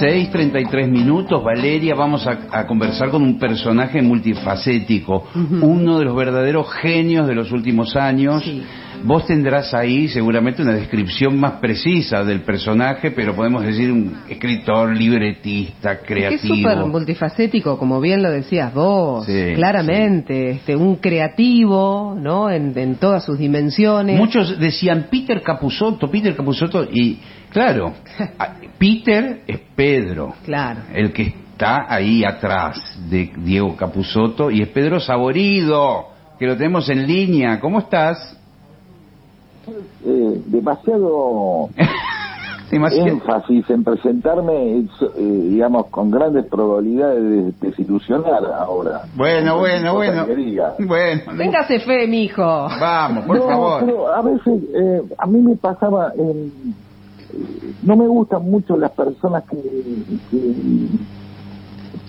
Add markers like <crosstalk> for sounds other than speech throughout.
16, 33 minutos, Valeria, vamos a, a conversar con un personaje multifacético, uno de los verdaderos genios de los últimos años. Sí. Vos tendrás ahí seguramente una descripción más precisa del personaje, pero podemos decir un escritor, libretista, creativo. es súper multifacético, como bien lo decías vos, Sí, claramente. Este, un creativo, ¿no? En, en todas sus dimensiones. Muchos decían Peter Capusotto, Peter Capusotto, y claro, a- <laughs> Peter es Pedro, Claro. el que está ahí atrás de Diego Capusotto, y es Pedro Saborido, que lo tenemos en línea. ¿Cómo estás? eh, demasiado <laughs> Demasiado- énfasis en presentarme, es, eh, digamos, con grandes probabilidades de desilusionar ahora. Bueno, bueno, bueno. Bueno, Téngase fe, mijo. vamos, por no, favor. pero a veces, eh, a mí me pasaba, eh, no me gustan mucho las personas que, que-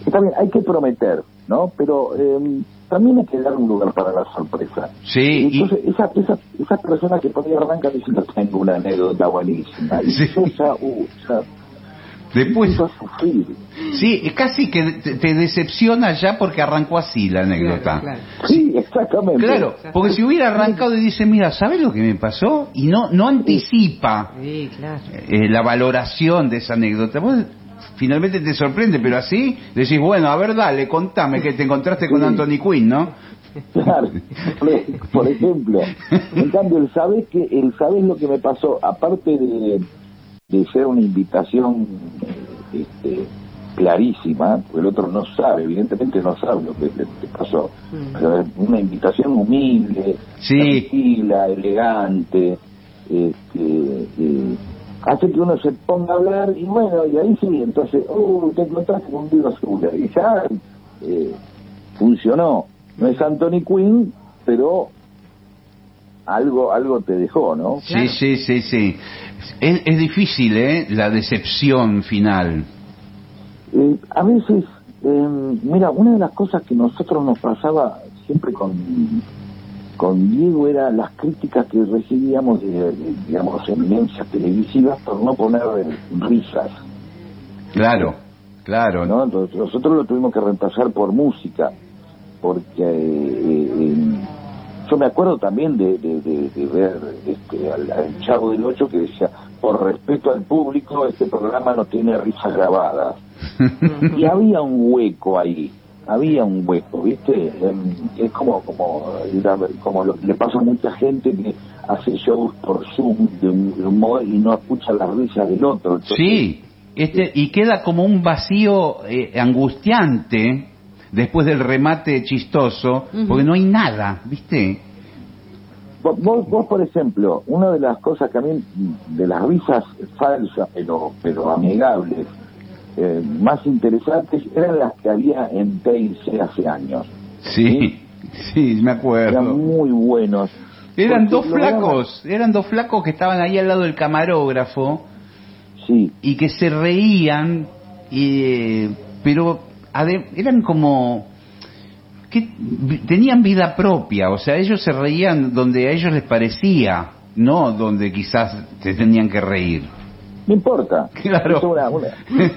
está bien, hay que prometer, ¿no? Pero eh, también hay que dar un lugar para la sorpresa. Sí, y- Entonces, esa, esa, esas personas que por ahí arrancan diciendo tengo una anécdota buenísima. Y Sí. yo ya, uh, ya Después, sí, es casi que te, decepciona ya porque arrancó así la anécdota. Claro, claro. Sí, exactamente. Claro, porque si hubiera arrancado y dice, mira, ¿sabes lo que me pasó? Y no, no anticipa Sí, claro. eh, la valoración de esa anécdota. Vos finalmente te sorprende, pero así decís, bueno, a ver, dale, contame que te encontraste con Sí. Anthony Quinn, ¿no? Claro, por- por ejemplo. En cambio, el sabes que el sabes lo que me pasó, aparte de, de ser una invitación eh, este, clarísima, porque el otro no sabe, evidentemente no sabe lo que le, le pasó. Mm. Pero es una invitación humilde, Sí. tranquila, elegante, este, eh, hace que uno se ponga a hablar y bueno, y ahí sí, entonces, uh, te encontraste con un libro azul y ya eh, funcionó. No es Anthony Quinn, pero algo algo te dejó, ¿no? Claro. Sí, sí, sí, sí. Es, es difícil, ¿eh? La decepción final. Eh, a veces, eh, mira, una de las cosas que nosotros nos pasaba siempre con, con Diego era las críticas que recibíamos de, de, digamos, eminencias televisivas por no poner risas, Claro, claro. ¿no? Entonces, nosotros lo tuvimos que reemplazar por música, porque eh, eh, yo me acuerdo también de, de, de- de ver este, al, al Chavo del Ocho que decía, por respeto al público, este programa no tiene risas grabadas. <laughs> y había un hueco ahí había un hueco viste Em, es como como como lo- le pasa a mucha gente que hace shows por zoom de modo y no escucha las risas del otro Entonces, Sí, este, y queda como un vacío eh, angustiante después del remate chistoso, porque no hay nada, ¿viste? Vos, vos, vos, por ejemplo, una de las cosas que a mí, de las risas falsas, pero, pero amigables, eh, más interesantes, eran las que había en TIC hace años. Sí, sí, me acuerdo. Eran muy buenos. Eran dos flacos, eran dos flacos que estaban ahí al lado del camarógrafo Sí, y que se reían, y, eh, pero eran como que tenían vida propia, o sea, ellos se reían donde a ellos les parecía, no donde quizás se tenían que reír. no importa. <laughs> Claro. Una, una,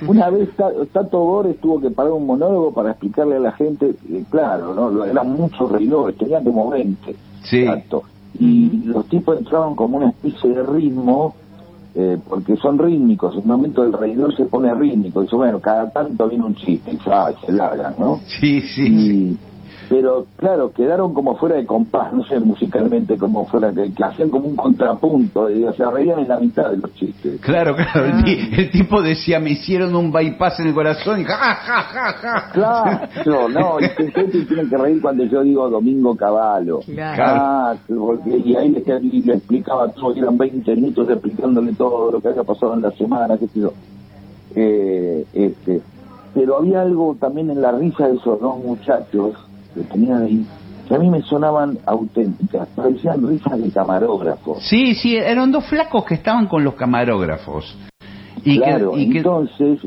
una vez Ta- Tato Bores tuvo que parar un monólogo para explicarle a la gente, eh, claro, ¿no? eran muchos reidores, tenían como 20. Sí. Y los tipos entraban como una especie de ritmo, eh, porque son rítmicos. En un momento el reidor se pone rítmico. Dice, bueno, cada tanto viene un chiste y ah, se largan, ¿no? Sí, sí, Y- pero claro, quedaron como fuera de compás, no sé musicalmente como fuera, que, que hacían como un contrapunto, y, o sea, reían en la mitad de los chistes. Claro, claro. El, el tipo decía, me hicieron un bypass en el corazón y ja, ja, ja, ja. Claro, no, y que se tienen que reír cuando yo digo Domingo Caballo. Claro. Ah, porque, y ahí le, y le explicaba todo, y eran 20 minutos explicándole todo lo que había pasado en la semana, qué sé yo. Eh, este, pero había algo también en la risa de esos dos muchachos que tenían ahí, que a mí me sonaban auténticas, parecían risas de camarógrafo. Sí, sí, eran dos flacos que estaban con los camarógrafos. Y claro, que, y que- entonces,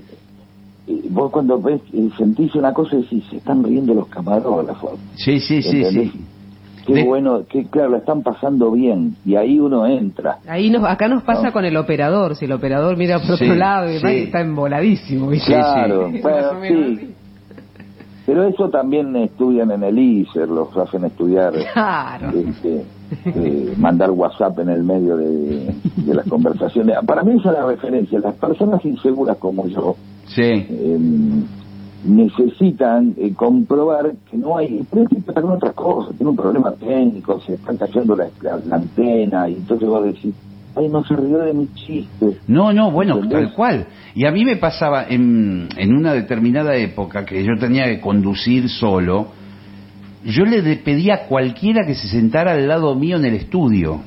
eh, vos cuando ves, eh, sentís una cosa y decís, se están riendo los camarógrafos. Sí, sí, sí, sí. qué De- bueno, que claro, la están pasando bien y ahí uno entra. Ahí nos, acá nos pasa No. con el operador, si el operador mira por Sí, otro lado y sí. está emboladísimo. claro, <laughs> bueno, sí. Pero eso también estudian en el ISER, los hacen estudiar, Claro. este, eh, mandar WhatsApp en el medio de, de las conversaciones. Para mí esa es la referencia. Las personas inseguras como yo Sí. eh, necesitan eh, comprobar que no hay, pero está con otras cosas, tiene un problema técnico, se está cayendo la, la- la antena y entonces vos decís, ay, no se rió de mi chiste. No, no, bueno, ¿Entendés? tal cual. Y a mí me pasaba en, en una determinada época que yo tenía que conducir solo, yo le pedía a cualquiera que se sentara al lado mío en el estudio.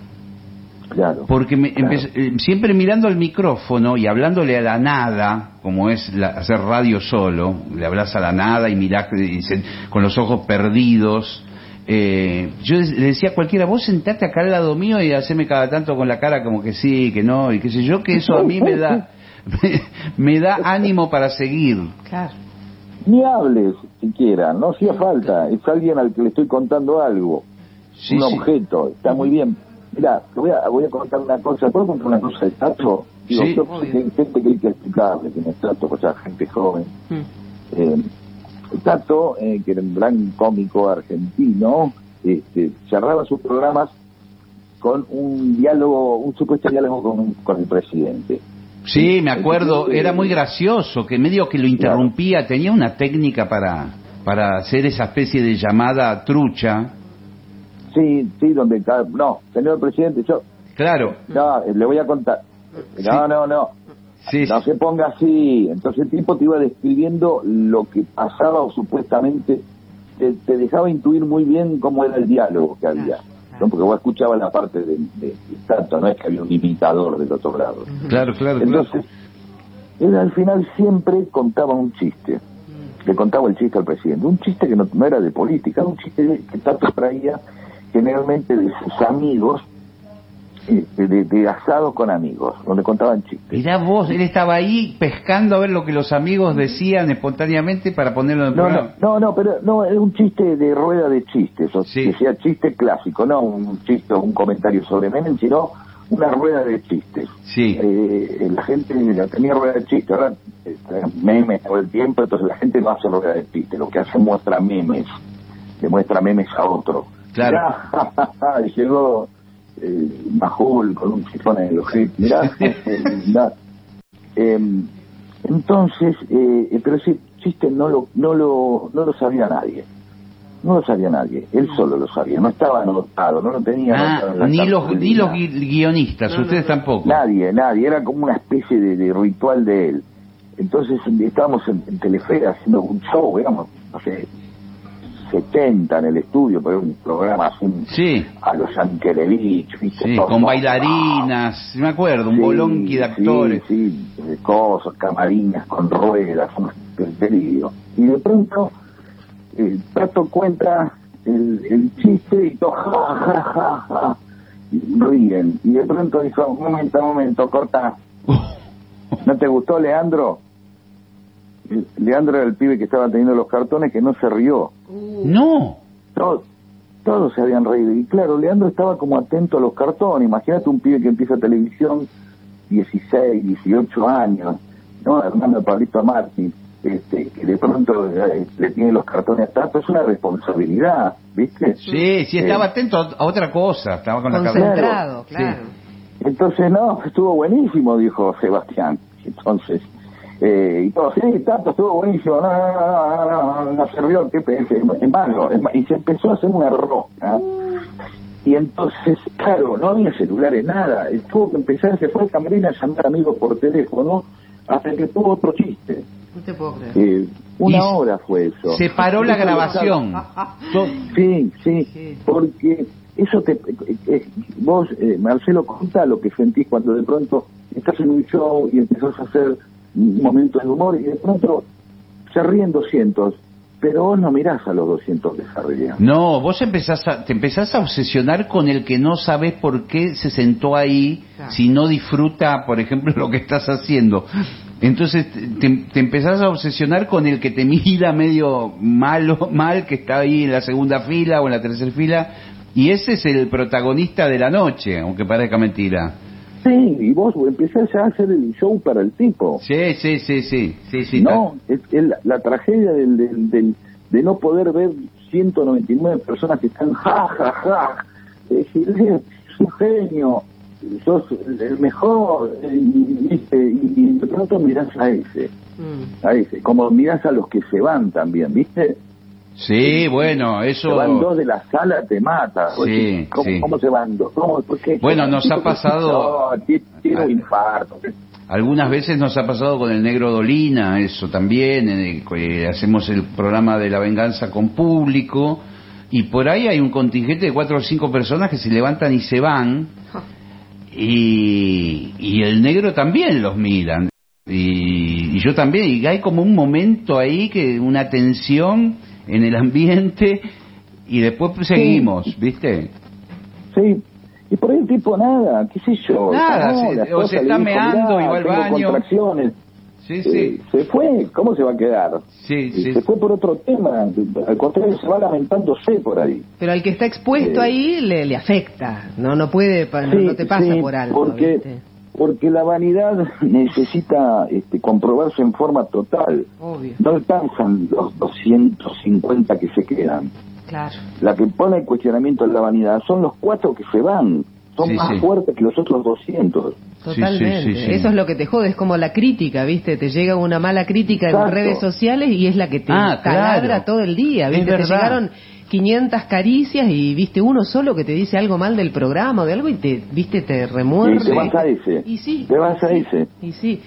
Claro. Porque me Claro. empecé- eh, siempre mirando el micrófono y hablándole a la nada, como es la- hacer radio solo, le hablas a la nada y mirás y se- con los ojos perdidos. Eh, yo le decía a cualquiera, vos sentate acá al lado mío y haceme cada tanto con la cara como que sí, que no, y qué sé yo, que eso a mí me da, me, <laughs> me da ánimo para seguir. Claro. Ni hables siquiera, no hacía falta, es alguien al que le estoy contando algo, Sí, un sí. objeto, está muy bien. Mira, te voy a, voy a contar una cosa, ¿puedo contar una cosa de Tato? Digo, Sí. yo sé que hay gente que hay que explicarle que no es Tato, o sea, gente joven. Mm. Eh, Tato, eh, que era un gran cómico argentino, este, cerraba sus programas con un diálogo, un supuesto diálogo con, con el presidente. Sí, me acuerdo, Entonces, era eh, muy gracioso, que medio que lo interrumpía, tenía una técnica para, para hacer esa especie de llamada trucha. Sí, sí, donde no, señor presidente, yo, Claro, no, eh, le voy a contar. No, no, no, sí, no se ponga así. Entonces el tipo te iba describiendo lo que pasaba o supuestamente te, te dejaba intuir muy bien cómo era el diálogo que había. ¿no? Porque vos escuchabas la parte de, de, de Tato, no es que había un imitador del otro lado. claro, claro, claro. Entonces, él al final siempre contaba un chiste. Le contaba el chiste al presidente. Un chiste que no, no era de política, un chiste que Tato traía generalmente de sus amigos, este, de, de asados con amigos, donde contaban chistes. Mirá vos, él estaba ahí pescando a ver lo que los amigos decían espontáneamente para ponerlo en el No, no, programa. no, no, pero no, es un chiste de rueda de chistes, o Sí. que sea chiste clásico, no un chiste un comentario sobre Menem, sino una rueda de chistes. Sí, Eh, la gente tenía rueda de chiste, ahora eh, memes todo el tiempo, entonces la gente no hace rueda de chiste, lo que hace muestra memes, le muestra memes a otro. Claro. Mirá, <laughs> y llegó eh, Majul con un sifón en el ojete, mirá, <laughs> mirá. Em, entonces, eh, eh, pero ese chiste no lo, no lo, no lo sabía nadie. No lo sabía nadie, él solo lo sabía, no estaba anotado, no lo tenía ah, en la ni los, ni los gui- guionistas, ustedes tampoco. Nadie, nadie, era como una especie de, de ritual de él. Entonces estábamos en, en Telefe haciendo un show, éramos, no sé, 70 en el estudio, pero un programa así Sí, a los Yankelevich, sí, con bailarinas, me acuerdo, un Sí, bolonqui de actores. Sí, cosas, camarinas con ruedas, un delirio. Y de pronto, el Tato cuenta el, el chiste y todo, ja, ja, ja, ja, y ríen. Y de pronto dijo, un momento, un momento, corta. <laughs> ¿No te gustó, Leandro? Leandro era el pibe que estaba teniendo los cartones que no se rió. No, Todos, todos se habían reído. Y claro, Leandro estaba como atento a los cartones. Imagínate un pibe que empieza televisión, 16, 18 años, ¿no? Hernando Pablito Martí, este, que de pronto eh, le tiene los cartones a Tato. Es una responsabilidad, ¿viste? sí, sí, estaba Eh, atento a otra cosa, estaba con la cabeza. Sí. claro. Entonces, no, estuvo buenísimo, dijo Sebastián. Entonces, eh, y todo, sí, Tato, estuvo buenísimo, no, no, no, no, no, no, no se rió, qué es ma- y se empezó a hacer una roca. Y entonces, claro, no había celulares, nada, tuvo que empezar, se fue al camerino a llamar amigos por teléfono, hasta que tuvo otro chiste. No te puedo creer. Eh, una Y hora fue eso. Se paró la grabación. <laughs> Sí, sí, Sí. porque eso te... eh, eh, vos, eh, Marcelo, contá lo que sentís cuando de pronto estás en un show y empezás a hacer un momento de humor y de pronto se ríen 200, pero vos no mirás a los 200 que se ríen. No, vos empezás a, te empezás a obsesionar con el que no sabes por qué se sentó ahí, Claro. si no disfruta, por ejemplo, <laughs> lo que estás haciendo. Entonces te, te empezás a obsesionar con el que te mira medio malo, <laughs> mal, que está ahí en la segunda fila o en la tercera fila, Y ese es el protagonista de la noche, aunque parezca mentira. Sí, y vos empezás ya a hacer el show para el tipo. Sí, sí, sí, sí, sí, sí. no, es, es la, la tragedia del, del, del- de no poder ver 199 personas que están ja, ja, ja. Es un genio, sos el mejor, y, y de pronto mirás a ese, Mm. a ese, como mirás a los que se van también, ¿viste? Sí, bueno, Se van dos eso... de la sala, te mata. Sí, Oye, ¿Cómo, sí. cómo se van dos? ¿Cómo? ¿Por qué? Bueno, nos ha pasado- Tiene un infarto. Algunas veces nos ha pasado con el negro Dolina, eso también, el hacemos el programa de la venganza con público, y por ahí hay un contingente de cuatro o cinco personas que se levantan y se van, y, y el negro también los miran, y, y yo también, y hay como un momento ahí, que una tensión en el ambiente, y después pues, seguimos, ¿viste? Sí. Y por ahí el tipo nada, qué sé yo. Nada, no, se- o se está meando "Mirá, y va al baño". contracciones. Sí, Eh, sí, se fue, ¿cómo se va a quedar? sí, Eh, sí. Se fue por otro tema, al contrario, se va lamentándose por ahí. Pero al que está expuesto Eh. ahí le, le afecta, no no puede, no, Sí, no te pasa sí, por alto. Porque, ¿viste? Porque la vanidad <laughs> necesita este, comprobarse en forma total. Obvio, No alcanzan los 250 que se quedan. claro. La que pone en cuestionamiento la vanidad son los cuatro que se van. Son Sí, más sí. fuertes que los otros 200. Totalmente. sí, sí, sí. Eso es lo que te jode, es como la crítica, ¿viste? Te llega una mala crítica en Exacto. redes sociales y es la que te Ah, taladra claro. todo el día, Es ¿viste? Te verdad. llegaron 500 caricias y viste uno solo que te dice algo mal del programa o de algo y te, viste, te remuerde. Y te vas a ese. Y sí. Te vas a ese. Y sí.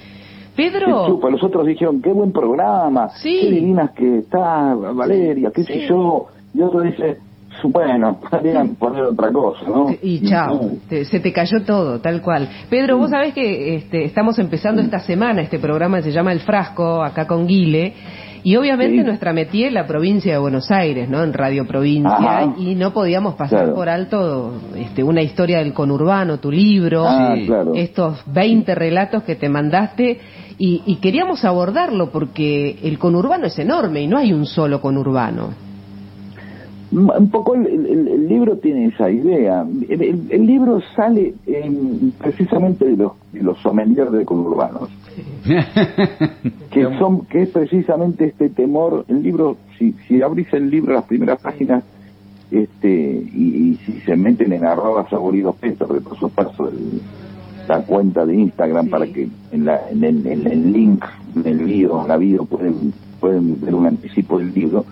Pedro, chupa. Los otros dijeron, qué buen programa, Sí. qué divinas que está Valeria, qué sé yo. Y otro dice, bueno, <laughs> podrían poner otra cosa, ¿no? Y chao, te- se te cayó todo, tal cual. Pedro, vos sabés que este, estamos empezando esta semana este programa que se llama El Frasco, acá con Guile, y obviamente Sí. nuestra metí en la provincia de Buenos Aires, ¿no? En Radio Provincia, Ajá. y no podíamos pasar Claro. por alto este, una historia del conurbano, tu libro, Ah, claro. estos 20 relatos que te mandaste, y, y queríamos abordarlo porque el conurbano es enorme y no hay un solo conurbano. Un poco el, el- el libro tiene esa idea. El, el- libro sale em, precisamente de los, de los sommeliers de conurbanos, que <laughs> son que es precisamente este temor. El libro, si, si abrís el libro las primeras páginas, este y, y si se meten en arroba saborido peso, de por supuesto el- la cuenta de Instagram Sí. para que en, la, en, el, en el link, en el video, en la video pueden, pueden ver un anticipo del libro,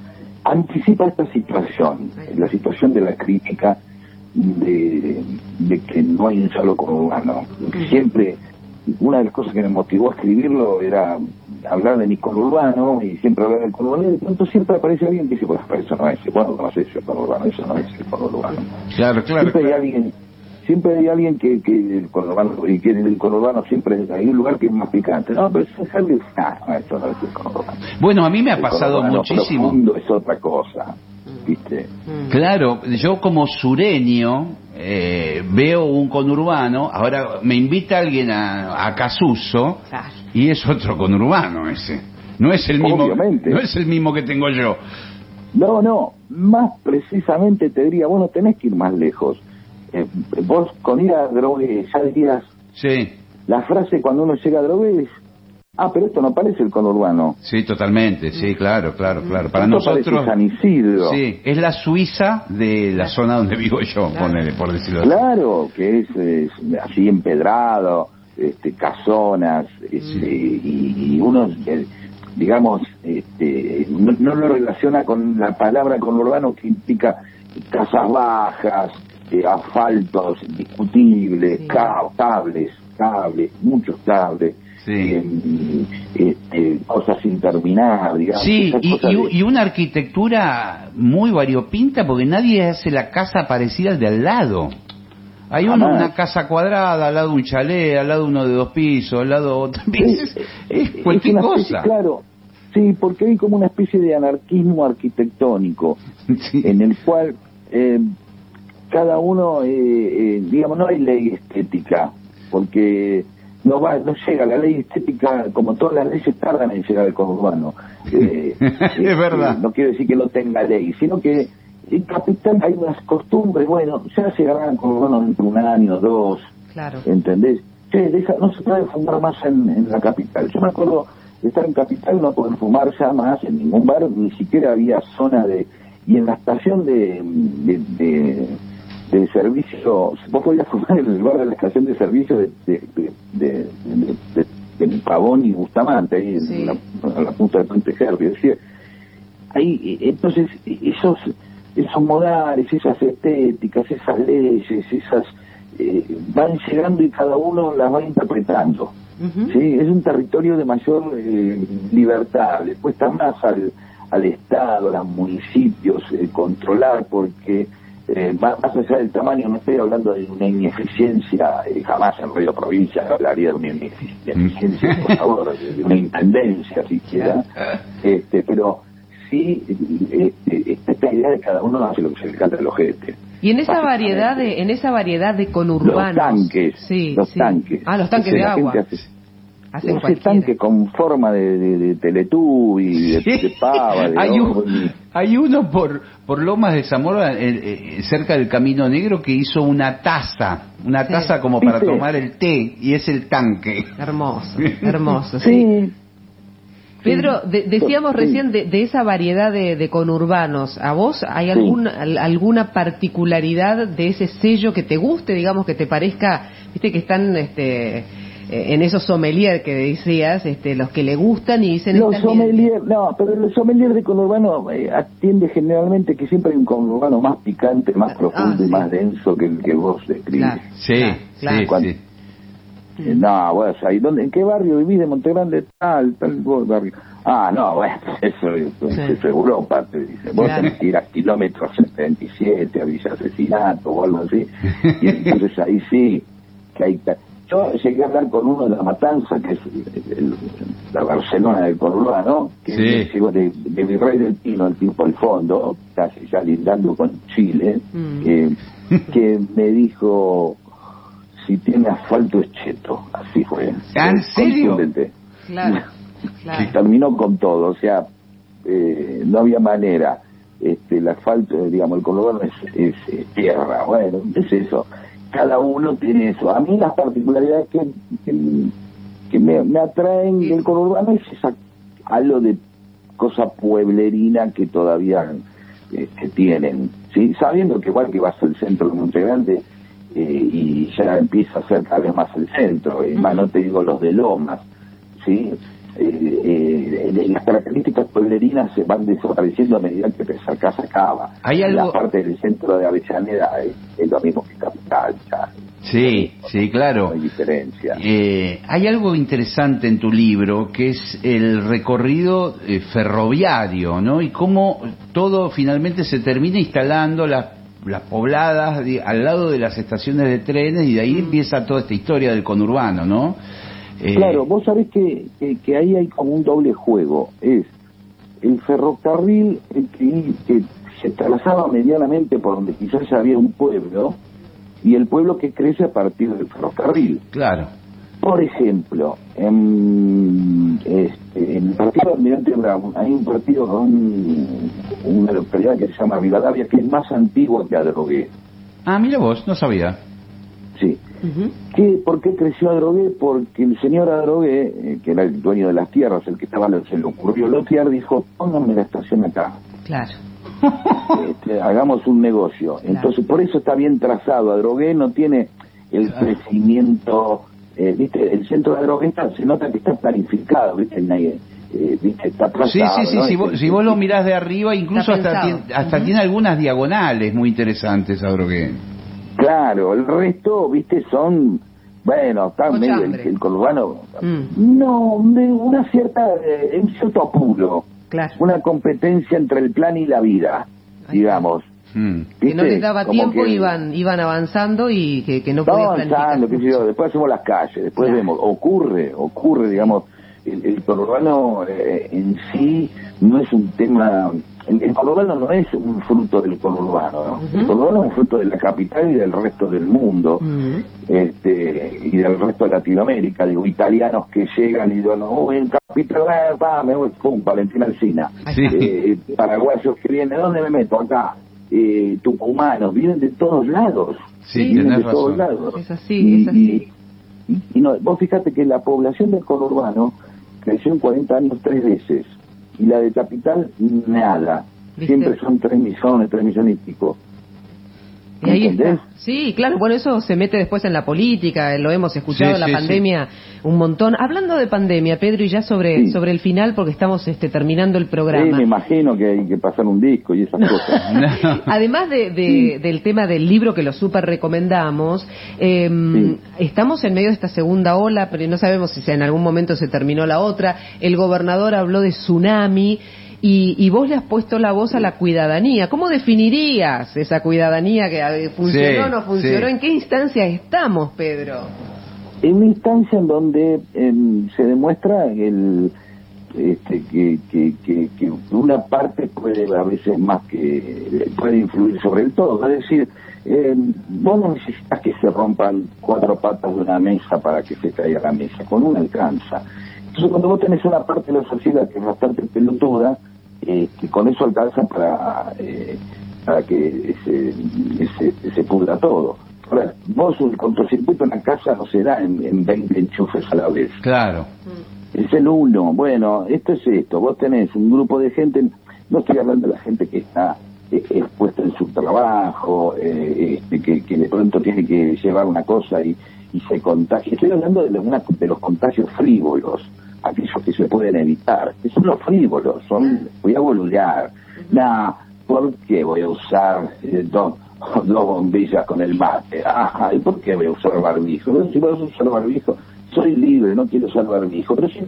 anticipa esta situación, la situación de la crítica de, de que no hay un solo conurbano. Siempre, una de las cosas que me motivó a escribirlo era hablar de mi conurbano y siempre hablar del conurbano y de pronto siempre aparece alguien que dice, pues eso no es, bueno, no es el conurbano, eso no es el conurbano. Claro, claro. siempre hay alguien siempre hay alguien que, que el conurbano y que en el conurbano siempre hay un lugar que es más picante no pero eso es algo ah, no, eso no es el conurbano Bueno, a mí me ha El pasado muchísimo. profundo es otra cosa viste Mm. Claro, yo como sureño eh, veo un conurbano, ahora me invita alguien a, a Casuso Claro. y es otro conurbano ese. No es el mismo, Obviamente. no es el mismo que tengo yo. no no más precisamente te diría bueno tenés que ir más lejos Eh, vos con ir a Drogué ya dirías Sí, la frase cuando uno llega a Drogué es ah pero esto no parece el conurbano sí, totalmente, sí, claro, claro, claro. Para Esto nosotros, San Isidro. Sí, es la Suiza de la zona donde vivo yo, ponele, por decirlo así. Claro, que es, es así empedrado, este, casonas, este, y, y uno, eh, digamos, este, no, no lo relaciona con la palabra conurbano que implica casas bajas, eh, asfaltos discutibles, Sí. ca- cables, cables, muchos cables. Sí. eh, este, cosas sin terminar, digamos. Sí, y, y- de- y una arquitectura muy variopinta porque nadie hace la casa parecida al de al lado. Hay una casa cuadrada, al lado un chalet, al lado uno de dos pisos, al lado <laughs> Sí, es, es es cualquier una especie- cosa. claro, sí, porque hay como una especie de anarquismo arquitectónico <laughs> Sí. en el cual eh, cada uno, eh, eh, digamos, no hay ley estética, porque no va, no llega la ley estética, como todas las leyes tardan en llegar al conurbano. <laughs> Eh, Es verdad. No quiero decir que no tenga ley, sino que en Capital hay unas costumbres, bueno, ya se agarran con bueno, entre un año, dos, Claro. ¿entendés? Che, deja, no se puede fumar más en, en la capital. Yo me acuerdo de estar en capital, no poder fumar ya más en ningún bar, ni siquiera había zona de... Y en la estación de, de, de, de servicio, vos podías fumar en el bar de la estación de servicio de, de, de, Pavón y Bustamante, ahí en la, punta de Puente decir, ahí, eh, entonces, esos, esos modales, esas estéticas, esas leyes, esas eh, van llegando y cada uno las va interpretando. Sí, es un territorio de mayor eh, libertad, le cuesta más al, al Estado, a los municipios eh, controlar porque eh, más, más allá del tamaño, no estoy hablando de una ineficiencia, eh, jamás en Radio Provincia hablaría de una ineficiencia, por favor, de una intendencia siquiera, este, pero sí eh, eh, esta idea de cada uno hace lo que se le canta el ojete. Y en esa variedad de, en esa variedad de conurbanos. Los tanques, Sí, los sí. tanques. Ah, los tanques de agua. hace- Hacen ese cualquiera. tanque con forma de, de, de Teletubby, de, de pava, de hay, un- ovni. hay uno por, por Lomas de Zamora, eh, eh, cerca del Camino Negro, que hizo una taza, una Sí. taza como para ¿Viste? tomar el té, y es el tanque. Hermoso, <laughs> hermoso. sí. Sí. Pedro, de- decíamos recién de, de esa variedad de, de conurbanos. ¿A vos hay algún, al- alguna particularidad de ese sello que te guste, digamos, que te parezca, viste que están este, eh, en esos sommelier que decías, este, los que le gustan y dicen... Los "Esta es mi sommelier, no, pero los sommelier de conurbano eh, atiende generalmente que siempre hay un conurbano más picante, más Ah, profundo y más denso que el que vos describís. Claro. Sí, Claro, sí, claro. sí. Eh, No, bueno, o sea, ¿y dónde, ¿en qué barrio vivís de Montegrande? Tal, tal vos, barrio. Ah, no, bueno, <laughs> eso, es- Sí. eso es Europa, te dice. Vos Claro. tenés que ir a kilómetros 77, a Villa Asesinato o algo así. Y entonces ahí sí, que hay... Yo llegué a hablar con uno de La Matanza, que es el- el- la Barcelona del conurbano, que Sí. llegó de, de Virrey del Pino, el tipo al fondo, casi ya lindando con Chile, Mm. que, que me dijo si tiene asfalto es cheto, así fue. ¿Ah, en serio? <laughs> Claro, Y claro. terminó con todo, o sea, eh, no había manera. Este, el asfalto, eh, digamos, el conurbano es, es, eh, tierra, bueno, es eso. Cada uno tiene eso. A mí las particularidades que, que, que me, me atraen del conurbano es esa algo de cosa pueblerina que todavía eh, que tienen, ¿sí? sabiendo que igual que vas al centro de Monte Grande eh, y ya empieza a ser cada vez más el centro, y más no te digo los de Lomas, ¿sí? Eh, eh, las características pueblerinas se van desapareciendo a medida que te acercas a Cava. Hay algo- La parte del centro de Avellaneda es, es lo mismo que Capital, ya Sí, sí, no claro. hay diferencia. Eh, hay algo interesante en tu libro que es el recorrido eh, ferroviario, ¿no? Y cómo todo finalmente se termina instalando las, las pobladas de- al lado de las estaciones de trenes y de ahí empieza toda esta historia del conurbano, ¿no? Eh, Claro, vos sabés que, que, que ahí hay como un doble juego. Es el ferrocarril que, que se trazaba medianamente por donde quizás había un pueblo y el pueblo que crece a partir del ferrocarril. Claro. Por ejemplo, en, este, en el partido de Almirante Brown hay un partido con una localidad que se llama Rivadavia que es más antigua que Adrogué. Ah, mira vos, no sabía. Sí. Ujú. ¿Qué, ¿Por qué creció Adrogué? Porque el señor Adrogué, eh, que era el dueño de las tierras, el que estaba, se le ocurrió lotear, dijo, pónganme la estación acá, Claro. este, hagamos un negocio. Entonces, por eso está bien trazado. Adrogué no tiene el Claro. crecimiento, eh, viste, el centro de Adrogué está- se nota que está planificado, viste, Nadie, eh, viste, está trazado. Sí, sí, sí, ¿no? si, Es- vos, si vos lo mirás de arriba, incluso hasta, tiene, hasta tiene algunas diagonales muy interesantes, Adrogué. Claro, el resto, viste, son, bueno, está medio el, el conurbano, Mm. no, de una cierta, eh, en cierto apuro. Claro. una competencia entre el plan y la vida, Ahí digamos. Mm. Que no les daba Como tiempo, que iban iban avanzando y que, que no podían avanzando, qué sé yo, después hacemos las calles, después Claro. vemos, ocurre, ocurre, digamos, el, el conurbano eh, en sí no es un tema, el, el conurbano no es un fruto del conurbano, ¿no? Ujú. el conurbano es un fruto de la capital y del resto del mundo. Este y del resto de Latinoamérica, digo, italianos que llegan y digo, no, voy en capital, eh, va, me voy, pum, Valentina Alcina. Sí. Eh, paraguayos que vienen, ¿dónde me meto? Acá. eh, tucumanos, vienen de todos lados. Sí, vienen de todos lados. Es así, Y- es así. Y, y no, vos fíjate que la población del conurbano creció en 40 años tres veces y la de capital nada. ¿Viste? Siempre son 3 millones, 3 millones y pico. Y ahí está. Sí, claro, bueno, eso se mete después en la política, lo hemos escuchado Sí, la sí, pandemia un montón. Hablando de pandemia, Pedro, y ya sobre, Sí. sobre el final, porque estamos este, terminando el Sí, programa. me imagino que hay que pasar un disco y esas cosas. <laughs> Además de, de- del tema del libro que lo super recomendamos, eh, Sí. estamos en medio de esta segunda ola, pero no sabemos si en algún momento se terminó la otra. El gobernador habló de tsunami. Y, y vos le has puesto la voz a la cuidadanía. ¿Cómo definirías esa cuidadanía que eh, funcionó o Sí, no funcionó? sí. ¿En qué instancia estamos, Pedro? en una instancia en donde em, se demuestra el este, que, que, que, que una parte puede a veces más que puede influir sobre el todo es decir em, vos no necesitas que se rompan cuatro patas de una mesa para que se caiga la mesa con una alcanza entonces cuando vos tenés una parte de la sociedad que es bastante pelotuda eh, que con eso alcanza para eh, para que se, se, se pudra todo Ahora, vos un cortocircuito en la casa no se da en, en 20 enchufes a la vez. Claro. Es el uno. Bueno, esto es esto. Vos tenés un grupo de gente, no estoy hablando de la gente que está eh, expuesta en su trabajo, eh, este, que, que de pronto tiene que llevar una cosa y, y se contagia. Estoy hablando de, una- de los contagios frívolos, aquellos que se pueden evitar. Esos son los frívolos, son, voy a boludear. Nah, ¿por qué voy a usar eh, dos, <laughs> dos bombillas con el mate? Ajá, ¿y por qué voy a usar barbijo? Bueno, si vas a usar barbijo, soy libre, no quiero usar barbijo. Pero si,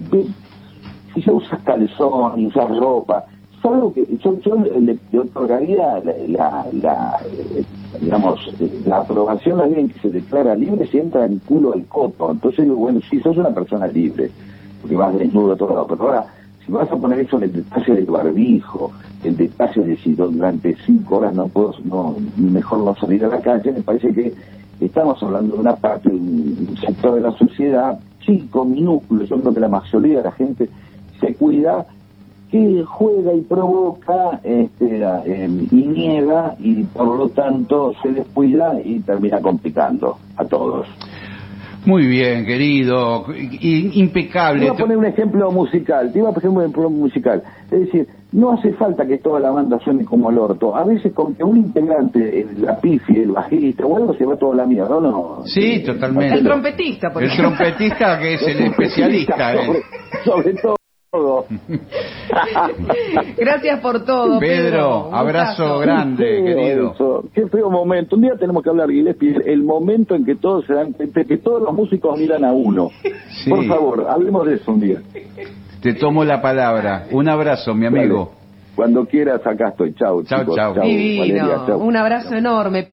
si ya usas calzón y usas ropa, algo que yo, yo le, le otorgaría la, la, la, eh, digamos, la aprobación a alguien que se declara libre si entra en culo al coto. Entonces digo, bueno, sí, sos una persona libre, porque vas desnudo a todo lado, pero ahora, si vas a poner eso en el detalle del barbijo, el detalle de si durante cinco horas no puedo, mejor no salir a la calle, me parece que estamos hablando de una parte, un sector de la sociedad chico, minúsculo, yo creo que la mayoría de la gente se cuida, que juega y provoca este, eh, y niega y por lo tanto se descuida y termina complicando a todos. Muy bien, querido. I- Te Impecable. iba a poner un ejemplo musical, te iba a poner un ejemplo musical. Es decir, no hace falta que toda la banda suene como el orto. A veces con que un integrante, el- la pifie, el bajista o algo, se va toda la mierda, ¿o no? Sí, totalmente. El trompetista, por El ejemplo. trompetista que es el <laughs> especialista. ¿eh? Sobre, sobre todo. <laughs> Gracias por todo, Pedro. Abrazo grande, querido. eso, Qué feo momento. Un día tenemos que hablar, Gillespie, el momento en que todos se dan cuenta, que todos los músicos miran a uno. Sí. Por favor, hablemos de eso un día. Te tomo la palabra. Un abrazo, mi amigo. Cuando quieras, acá estoy. Chau, Chau, chau. Chau, Divino. Valeria, chau. Un abrazo enorme.